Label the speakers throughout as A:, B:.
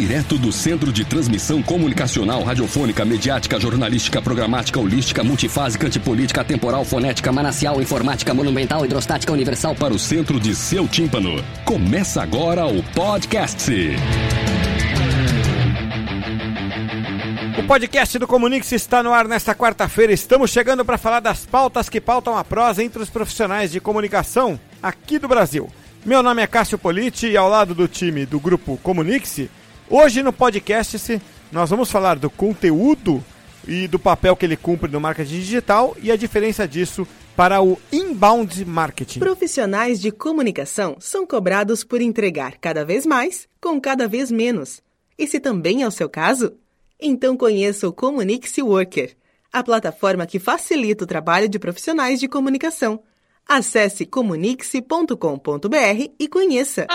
A: Direto do Centro de Transmissão Comunicacional, Radiofônica, Mediática, Jornalística, Programática, Holística, Multifásica, Antipolítica, Temporal, Fonética, Manacial, Informática, Monumental, Hidrostática, Universal para o centro de seu tímpano. Começa agora o podcast.
B: O podcast do Comunix está no ar nesta quarta-feira. Estamos chegando para falar das pautas que pautam a prosa entre os profissionais de comunicação aqui do Brasil. Meu nome é Cássio Politi e ao lado do time do grupo Comunix, hoje no podcast nós vamos falar do conteúdo e do papel que ele cumpre no marketing digital e a diferença disso para o inbound marketing.
C: Profissionais de comunicação são cobrados por entregar cada vez mais com cada vez menos. E se também é o seu caso? Então conheça o Comunix Worker, a plataforma que facilita o trabalho de profissionais de comunicação. Acesse comunix.com.br e conheça.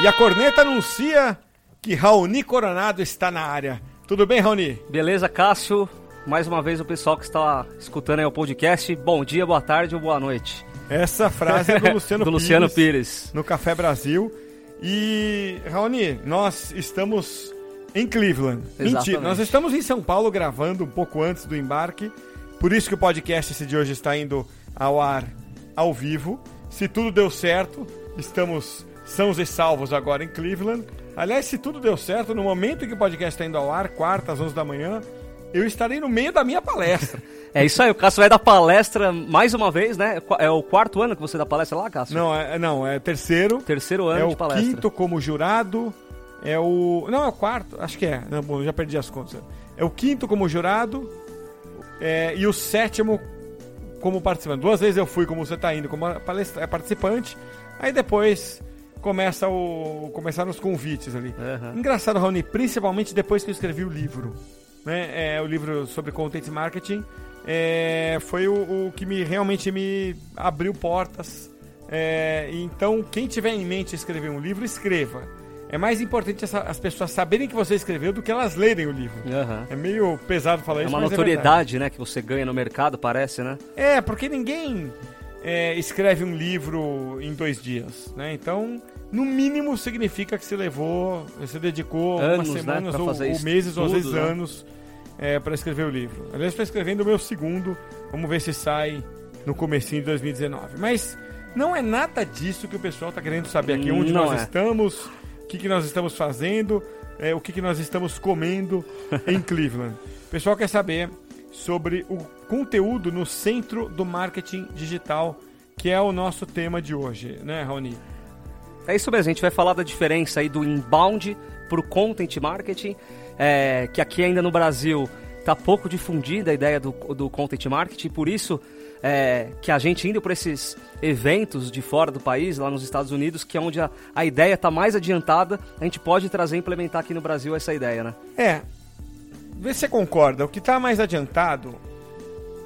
B: E a corneta anuncia que Raoni Coronado está na área. Tudo bem, Raoni?
D: Beleza, Cássio? Mais uma vez o pessoal que está escutando aí o podcast, bom dia, boa tarde ou boa noite.
B: Essa frase é do Luciano,
D: do
B: Pires,
D: Luciano Pires.
B: No Café Brasil. E, Raoni, nós estamos em Cleveland.
D: Exatamente.
B: Mentira, nós estamos em São Paulo gravando um pouco antes do embarque. Por isso que o podcast esse de hoje está indo ao ar ao vivo. Se tudo deu certo, estamos sãos e salvos agora em Cleveland. Aliás, se tudo deu certo, no momento em que o podcast está indo ao ar, quarta às 11 da manhã, eu estarei no meio da minha palestra.
D: É isso aí, o Cássio vai dar palestra mais uma vez, né? É o quarto ano que você dá palestra lá, Cássio?
B: Não, é, não, é terceiro.
D: Terceiro ano
B: é
D: de
B: o
D: palestra.
B: quinto como jurado. É o. Não, é o quarto, acho que é. Não, bom, já perdi as contas. É o quinto como jurado é, e o sétimo como participante. Duas vezes eu fui, como você está indo, como palestra, é participante. Aí depois começa o, começaram os convites ali.
D: Uhum.
B: Engraçado, Raoni, principalmente depois que eu escrevi o livro. Né? É, o livro sobre content marketing. É, foi o, o, que me realmente me abriu portas. É, então, quem tiver em mente escrever um livro, escreva. É mais importante essa, as pessoas saberem que você escreveu do que elas lerem o livro.
D: Uhum.
B: É meio pesado falar
D: É
B: isso,
D: uma
B: mas
D: notoriedade, né, que você ganha no mercado, parece, né?
B: é, é, porque ninguém é, escreve um livro em dois dias, né? Então, no mínimo significa que você levou, você dedicou
D: Anos,
B: umas
D: né,
B: semanas
D: pra
B: ou, ou meses ou às
D: tudo,
B: vezes
D: né?
B: anos é, para escrever o livro. Aliás, estou escrevendo o meu segundo, vamos ver se sai no comecinho de 2019. Mas não é nada disso que o pessoal está querendo saber aqui, onde
D: Não
B: nós
D: é.
B: estamos, o que, que nós estamos fazendo, é, o que, que nós estamos comendo em Cleveland. O pessoal quer saber sobre o conteúdo no centro do marketing digital, que é o nosso tema de hoje, né, Raoni?
D: É isso mesmo, a gente vai falar da diferença aí do inbound pro content marketing, é, que aqui ainda no Brasil está pouco difundida a ideia do, do content marketing, por isso é, que a gente indo para esses eventos de fora do país, lá nos Estados Unidos, que é onde a, a ideia está mais adiantada, a gente pode trazer e implementar aqui no Brasil essa ideia, né?
B: É, vê se você concorda. O que está mais adiantado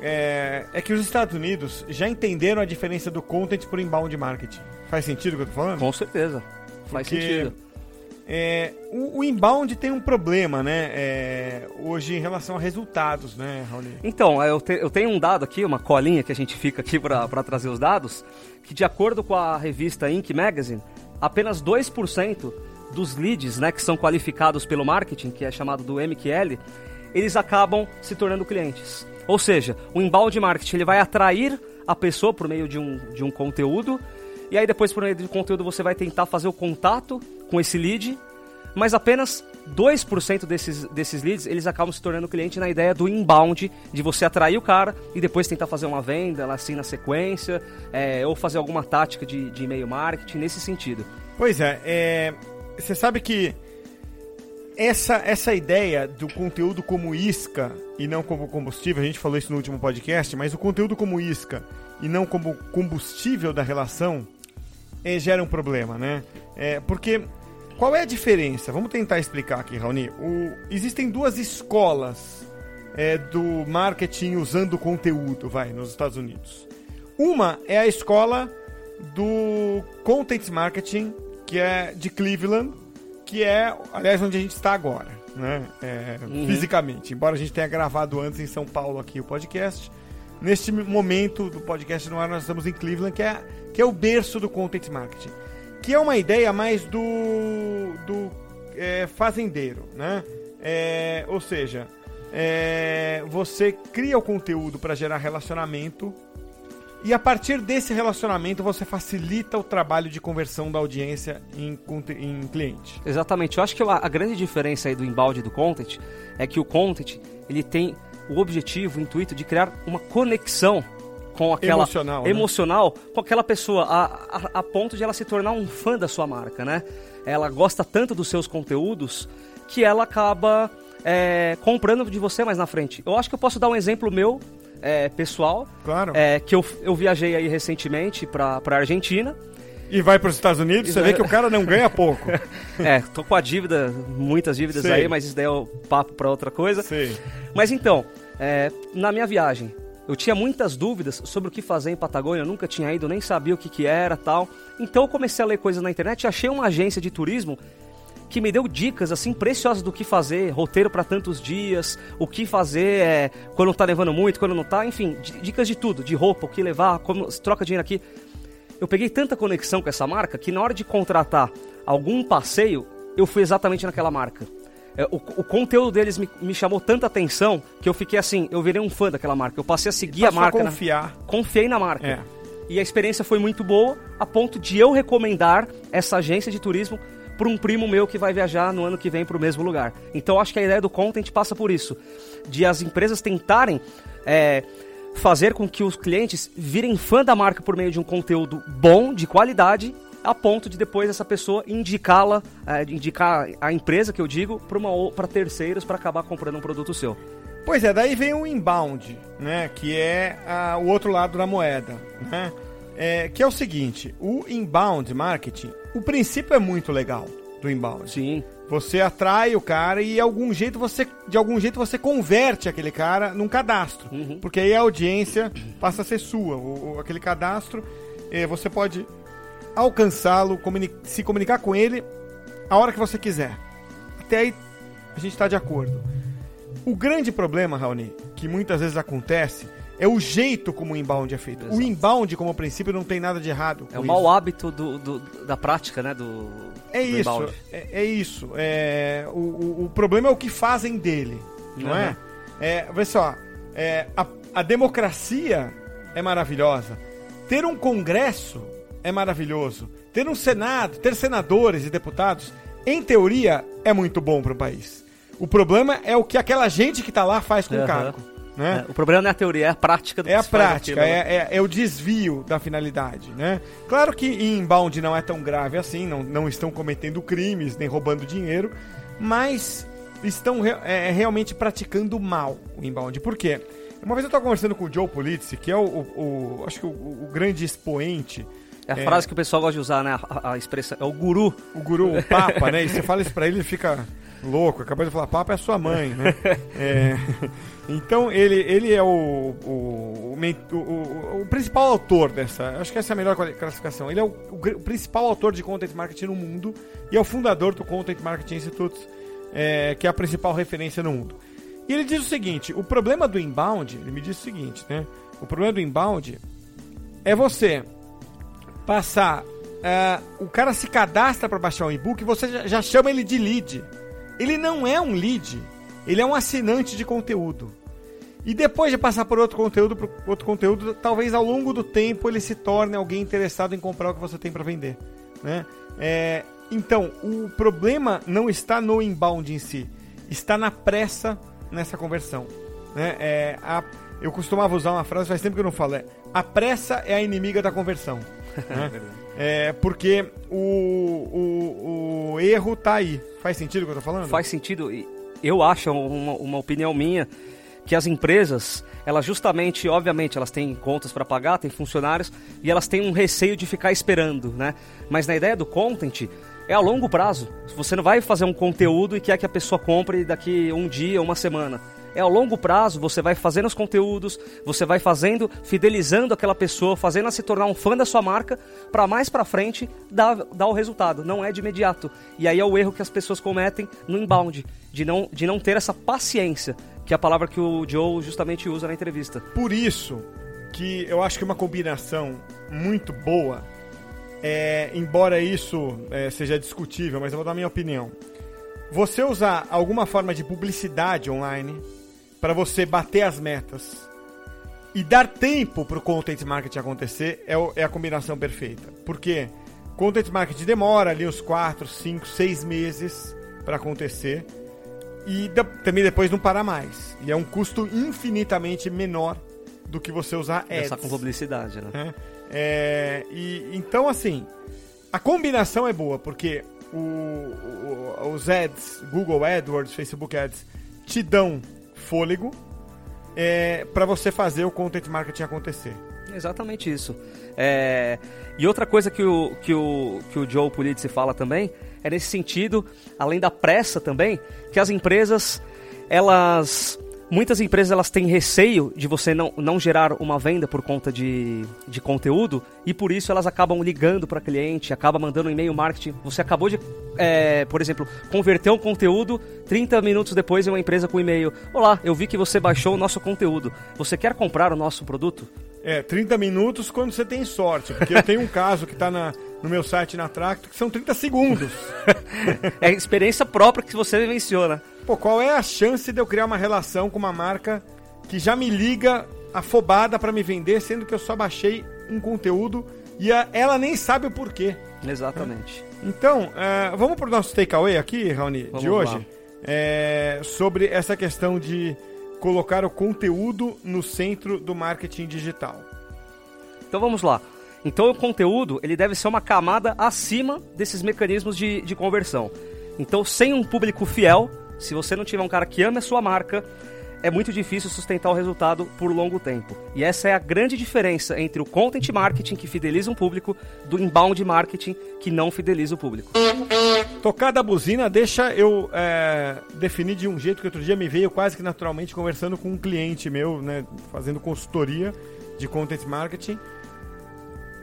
B: é, é que os Estados Unidos já entenderam a diferença do content por inbound marketing. Faz sentido o que eu tô falando?
D: Com certeza, faz
B: Porque,
D: sentido.
B: é, o, o inbound tem um problema, né? é, hoje em relação a resultados, né, Raoni?
D: Então, eu, te- eu tenho um dado aqui, uma colinha que a gente fica aqui para trazer os dados, que de acordo com a revista Inc. Magazine, apenas 2% dos leads né, que são qualificados pelo marketing, que é chamado do MQL, eles acabam se tornando clientes. Ou seja, o inbound marketing ele vai atrair a pessoa por meio de um, de um conteúdo, e aí depois por meio do conteúdo você vai tentar fazer o contato com esse lead, mas apenas 2% desses, desses leads eles acabam se tornando cliente na ideia do inbound, de você atrair o cara e depois tentar fazer uma venda assim na sequência, é, ou fazer alguma tática de, de e-mail marketing nesse sentido.
B: Pois é, é, você sabe que essa, essa ideia do conteúdo como isca e não como combustível, a gente falou isso no último podcast, mas o conteúdo como isca e não como combustível da relação é, gera um problema, né? É, porque qual é a diferença? Vamos tentar explicar aqui, Raoni. O, existem duas escolas é, do marketing usando conteúdo, vai, nos Estados Unidos. Uma é a escola do Content Marketing, que é de Cleveland, que é, aliás, onde a gente está agora, né? É, uhum. Fisicamente. Embora a gente tenha gravado antes em São Paulo aqui o podcast, neste momento do podcast no ar nós estamos em Cleveland, que é, que é o berço do Content Marketing. Que é uma ideia mais do, do é, fazendeiro, né? É, ou seja, é, você cria o conteúdo para gerar relacionamento e a partir desse relacionamento você facilita o trabalho de conversão da audiência em, em cliente.
D: Exatamente. Eu acho que a, grande diferença aí do embalde e do content é que o content ele tem o objetivo, o intuito de criar uma conexão com aquela
B: emocional, né?
D: emocional né? com aquela pessoa a, a, a, ponto de ela se tornar um fã da sua marca, né? Ela gosta tanto dos seus conteúdos que ela acaba é, comprando de você mais na frente. Eu acho que eu posso dar um exemplo meu é, pessoal.
B: Claro.
D: É, que eu, eu viajei aí recentemente para a Argentina.
B: E vai para os Estados Unidos, você vê que o cara não ganha pouco.
D: é, tô com a dívida, muitas dívidas Sei. aí, mas isso daí é o papo para outra coisa.
B: Sei.
D: Mas então, é, na minha viagem, eu tinha muitas dúvidas sobre o que fazer em Patagônia, eu nunca tinha ido, nem sabia o que, que era tal. Então eu comecei a ler coisas na internet, achei uma agência de turismo que me deu dicas assim preciosas do que fazer, roteiro para tantos dias, o que fazer é, quando tá levando muito, quando não tá, enfim, dicas de tudo, de roupa, o que levar, como troca dinheiro aqui. Eu peguei tanta conexão com essa marca que na hora de contratar algum passeio, eu fui exatamente naquela marca. É, o, o, conteúdo deles me, me, chamou tanta atenção que eu fiquei assim, eu virei um fã daquela marca. Eu passei a seguir a marca.
B: A confiar.
D: Na, confiei na marca.
B: É.
D: E a experiência foi muito boa, a ponto de eu recomendar essa agência de turismo para um primo meu que vai viajar no ano que vem para o mesmo lugar. Então acho que a ideia do content passa por isso, de as empresas tentarem é, fazer com que os clientes virem fã da marca por meio de um conteúdo bom, de qualidade, a ponto de depois essa pessoa indicá-la, é, indicar a empresa que eu digo para terceiros para acabar comprando um produto seu.
B: Pois é, daí vem o inbound, né, que é a, o outro lado da moeda, né? É, que é o seguinte, o inbound marketing, o princípio é muito legal do inbound.
D: Sim.
B: Você atrai o cara e algum jeito você, de algum jeito você converte aquele cara num cadastro. Uhum. Porque aí a audiência passa a ser sua. O, aquele cadastro, é, você pode alcançá-lo, comuni se comunicar com ele a hora que você quiser. Até aí a gente está de acordo. O grande problema, Raoni, que muitas vezes acontece é o jeito como o inbound é feito. Exato. O inbound, como princípio, não tem nada de errado.
D: É o mau hábito do, do, da prática, né? Do,
B: é, do isso, é, é, isso. É o, o, o, problema é o que fazem dele, não uhum. é? é? Vê só, é, a, a democracia é maravilhosa. Ter um congresso é maravilhoso. Ter um senado, ter senadores e deputados, em teoria, é muito bom para o país. O problema é o que aquela gente que está lá faz com uhum. o cargo. Né?
D: É, o problema não é a teoria, é a prática
B: do É a prática, é, é, é, o desvio da finalidade, né? Claro que em inbound não é tão grave assim, não, não estão cometendo crimes, nem roubando dinheiro, mas estão é, realmente praticando mal o inbound. Por quê? Uma vez eu estava conversando com o Joe Polizzi, que é o, o, o acho que o, o, grande expoente
D: é a é, frase que o pessoal gosta de usar, né? A, a, expressão. É o guru.
B: O guru, o papa, né? E você fala isso pra ele, ele fica louco. Acabou de falar, papa é sua mãe, né? é, então ele, ele é o, o, o, o, principal autor dessa. Acho que essa é a melhor classificação. Ele é o, principal autor de content marketing no mundo e é o fundador do Content Marketing Institute, é, que é a principal referência no mundo. E ele diz o seguinte: o problema do inbound, ele me diz o seguinte, né? O problema do inbound é você passar. Uh, o cara se cadastra para baixar um e-book e você já, já chama ele de lead. Ele não é um lead ele é um assinante de conteúdo. E depois de passar por outro conteúdo, por outro conteúdo, talvez ao longo do tempo ele se torne alguém interessado em comprar o que você tem para vender, né? É, então, o problema não está no inbound em si, está na pressa nessa conversão. Né? É, a, eu costumava usar uma frase, faz tempo que eu não falo, é, a pressa é a inimiga da conversão. Né? é, porque o, o, o erro está aí. Faz sentido o que eu estou falando?
D: Faz sentido. Eu acho, uma, uma opinião minha, que as empresas, elas justamente, obviamente, elas têm contas para pagar, têm funcionários e elas têm um receio de ficar esperando, né? Mas na ideia do content é a longo prazo. Você não vai fazer um conteúdo e quer que a pessoa compre daqui um dia, uma semana. É ao longo prazo, você vai fazendo os conteúdos, você vai fazendo, fidelizando aquela pessoa, fazendo ela se tornar um fã da sua marca, para mais para frente dar, dar o resultado. Não é de imediato. E aí é o erro que as pessoas cometem no inbound, de não, de não ter essa paciência, que é a palavra que o Joe justamente usa na entrevista.
B: Por isso que eu acho que uma combinação muito boa, é, embora isso é, seja discutível, mas eu vou dar minha opinião. Você usar alguma forma de publicidade online para você bater as metas e dar tempo para o content marketing acontecer é, é, a combinação perfeita. Porque content marketing demora ali uns 4, 5, 6 meses para acontecer e também depois não para mais. E é um custo infinitamente menor do que você usar ads.
D: Essa com publicidade, né?
B: É, é, e, então, assim, a combinação é boa, porque o, o, os ads, Google AdWords, Facebook Ads, te dão fôlego é, para você fazer o content marketing acontecer.
D: Exatamente isso. É, e outra coisa que o, que o, que o Joe Pulitzer fala também é nesse sentido, além da pressa também, que as empresas elas muitas empresas elas têm receio de você não, não gerar uma venda por conta de, de conteúdo e por isso elas acabam ligando para cliente, acaba mandando um e-mail marketing. Você acabou de, é, por exemplo, converter um conteúdo, 30 minutos depois em uma empresa com e-mail. Olá, eu vi que você baixou o nosso conteúdo. Você quer comprar o nosso produto?
B: É, 30 minutos quando você tem sorte, porque eu tenho um caso que está no meu site na Tracto que são 30 segundos.
D: é experiência própria que você menciona.
B: Pô, qual é a chance de eu criar uma relação com uma marca que já me liga afobada para me vender, sendo que eu só baixei um conteúdo e a, ela nem sabe o porquê.
D: Exatamente.
B: Então, uh, vamos para o nosso takeaway aqui, Raoni, de hoje, é, sobre essa questão de colocar o conteúdo no centro do marketing digital.
D: Então vamos lá. Então o conteúdo ele deve ser uma camada acima desses mecanismos de, de conversão. Então sem um público fiel, se você não tiver um cara que ame a sua marca, é muito difícil sustentar o resultado por longo tempo. E essa é a grande diferença entre o content marketing, que fideliza um público, do inbound marketing, que não fideliza o público.
B: Tocada a buzina, deixa eu é, definir de um jeito que outro dia me veio quase que naturalmente conversando com um cliente meu, né, fazendo consultoria de content marketing,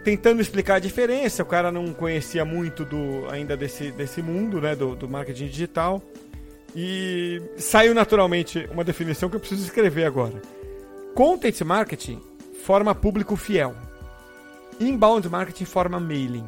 B: tentando explicar a diferença. O cara não conhecia muito do, ainda desse, desse mundo né, do, do marketing digital. E saiu naturalmente uma definição que eu preciso escrever agora. Content marketing forma público fiel. Inbound marketing forma mailing.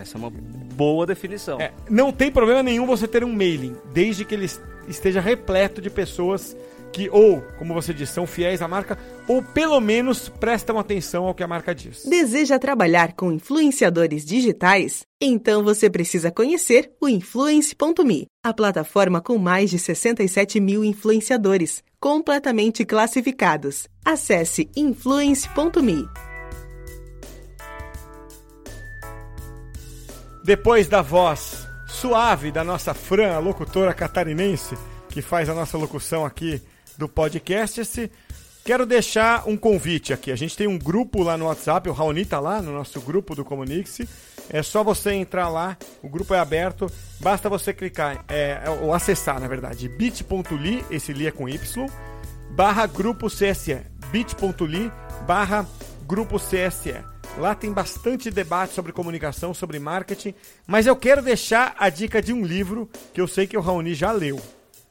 D: Essa é uma boa definição. É,
B: não tem problema nenhum você ter um mailing, desde que ele esteja repleto de pessoas que ou, como você disse, são fiéis à marca ou pelo menos prestam atenção ao que a marca diz.
C: Deseja trabalhar com influenciadores digitais? Então você precisa conhecer o Influence.me, a plataforma com mais de 67 mil influenciadores, completamente classificados. Acesse Influence.me.
B: Depois da voz suave da nossa Fran, a locutora catarinense, que faz a nossa locução aqui do podcast. Quero deixar um convite aqui. A gente tem um grupo lá no WhatsApp, o Raoni tá lá no nosso grupo do Comunix. É só você entrar lá, o grupo é aberto, basta você clicar, é, é ou acessar, na verdade, bit.ly, esse li é com Y, barra grupo CSE, bit.ly, barra grupo CSE. Lá tem bastante debate sobre comunicação, sobre marketing, mas eu quero deixar a dica de um livro que eu sei que o Raoni já leu.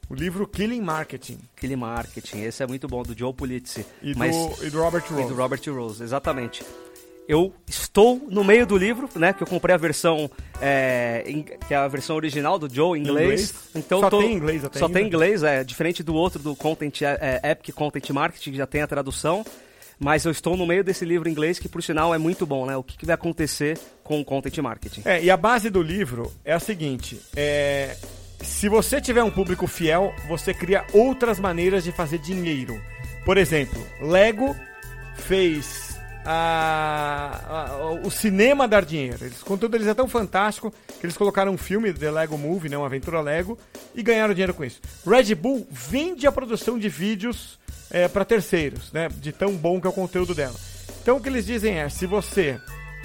B: O livro Killing Marketing.
D: Killing Marketing, esse é muito bom, do Joe Pulitzer.
B: E, Mas, do, e do Robert Rose.
D: E do Robert Rose, exatamente. Eu estou no meio do livro, né? Que eu comprei a versão é, em, que é a versão original do Joe em inglês. inglês.
B: Então só tô, tem inglês até
D: Só
B: ainda.
D: tem inglês, é diferente do outro do Content é, é, Epic Content Marketing que já tem a tradução. Mas eu estou no meio desse livro em inglês que, por sinal, é muito bom, né? O que, que vai acontecer com o Content Marketing.
B: É, e a base do livro é a seguinte: é, se você tiver um público fiel, você cria outras maneiras de fazer dinheiro. Por exemplo, Lego fez a, a, o cinema dar dinheiro. Eles, o conteúdo deles é tão fantástico que eles colocaram um filme, The Lego Movie, né, uma aventura Lego, e ganharam dinheiro com isso. Red Bull vende a produção de vídeos é, para terceiros, né, de tão bom que é o conteúdo dela. Então o que eles dizem é, se você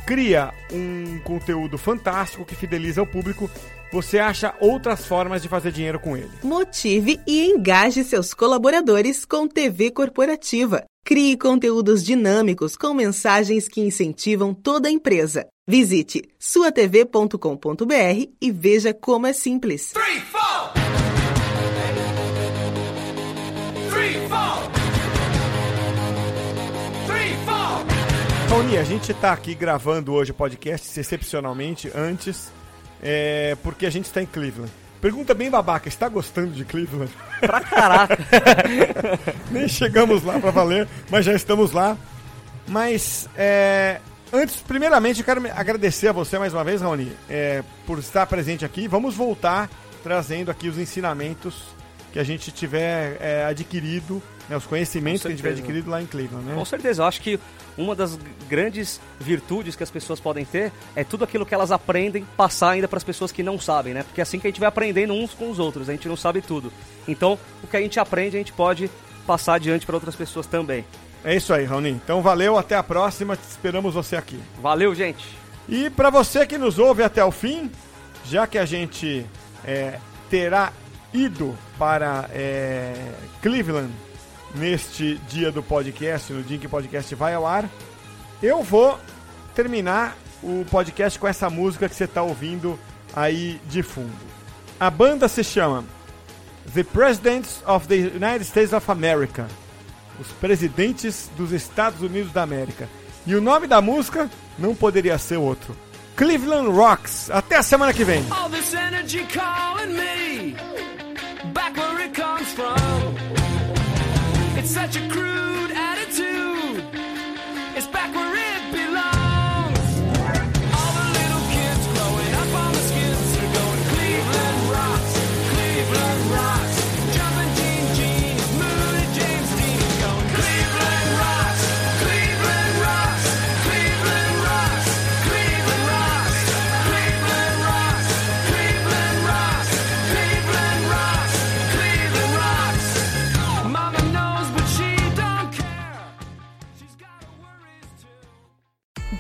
B: cria um conteúdo fantástico que fideliza o público, você acha outras formas de fazer dinheiro com ele.
C: Motive e engaje seus colaboradores com TV corporativa. Crie conteúdos dinâmicos com mensagens que incentivam toda a empresa. Visite suatv.com.br e veja como é simples.
E: Three, four. Three, four. Three, four.
B: Tony, a gente tá aqui gravando hoje o podcast excepcionalmente antes, é, porque a gente está em Cleveland. Pergunta bem babaca, está gostando de Cleveland?
D: Pra caraca.
B: Nem chegamos lá pra valer, mas já estamos lá. Mas, é, antes, primeiramente, eu quero agradecer a você mais uma vez, Raoni, é, por estar presente aqui. Vamos voltar trazendo aqui os ensinamentos que a gente tiver é, adquirido, né, os conhecimentos que a gente tiver adquirido lá em Cleveland, né?
D: Com certeza, eu acho que uma das grandes virtudes que as pessoas podem ter é tudo aquilo que elas aprendem passar ainda para as pessoas que não sabem, né? Porque é assim que a gente vai aprendendo uns com os outros, a gente não sabe tudo. Então, o que a gente aprende, a gente pode passar adiante para outras pessoas também.
B: É isso aí, Raoni. Então valeu, até a próxima, esperamos você aqui.
D: Valeu, gente!
B: E para você que nos ouve até o fim, já que a gente é, terá ido para é, Cleveland neste dia do podcast, no dia em que o podcast vai ao ar, eu vou terminar o podcast com essa música que você está ouvindo aí de fundo. A banda se chama The Presidents of the United States of America. Os presidentes dos Estados Unidos da América. E o nome da música não poderia ser outro. Cleveland Rocks. Até a semana que vem.
E: Such a crude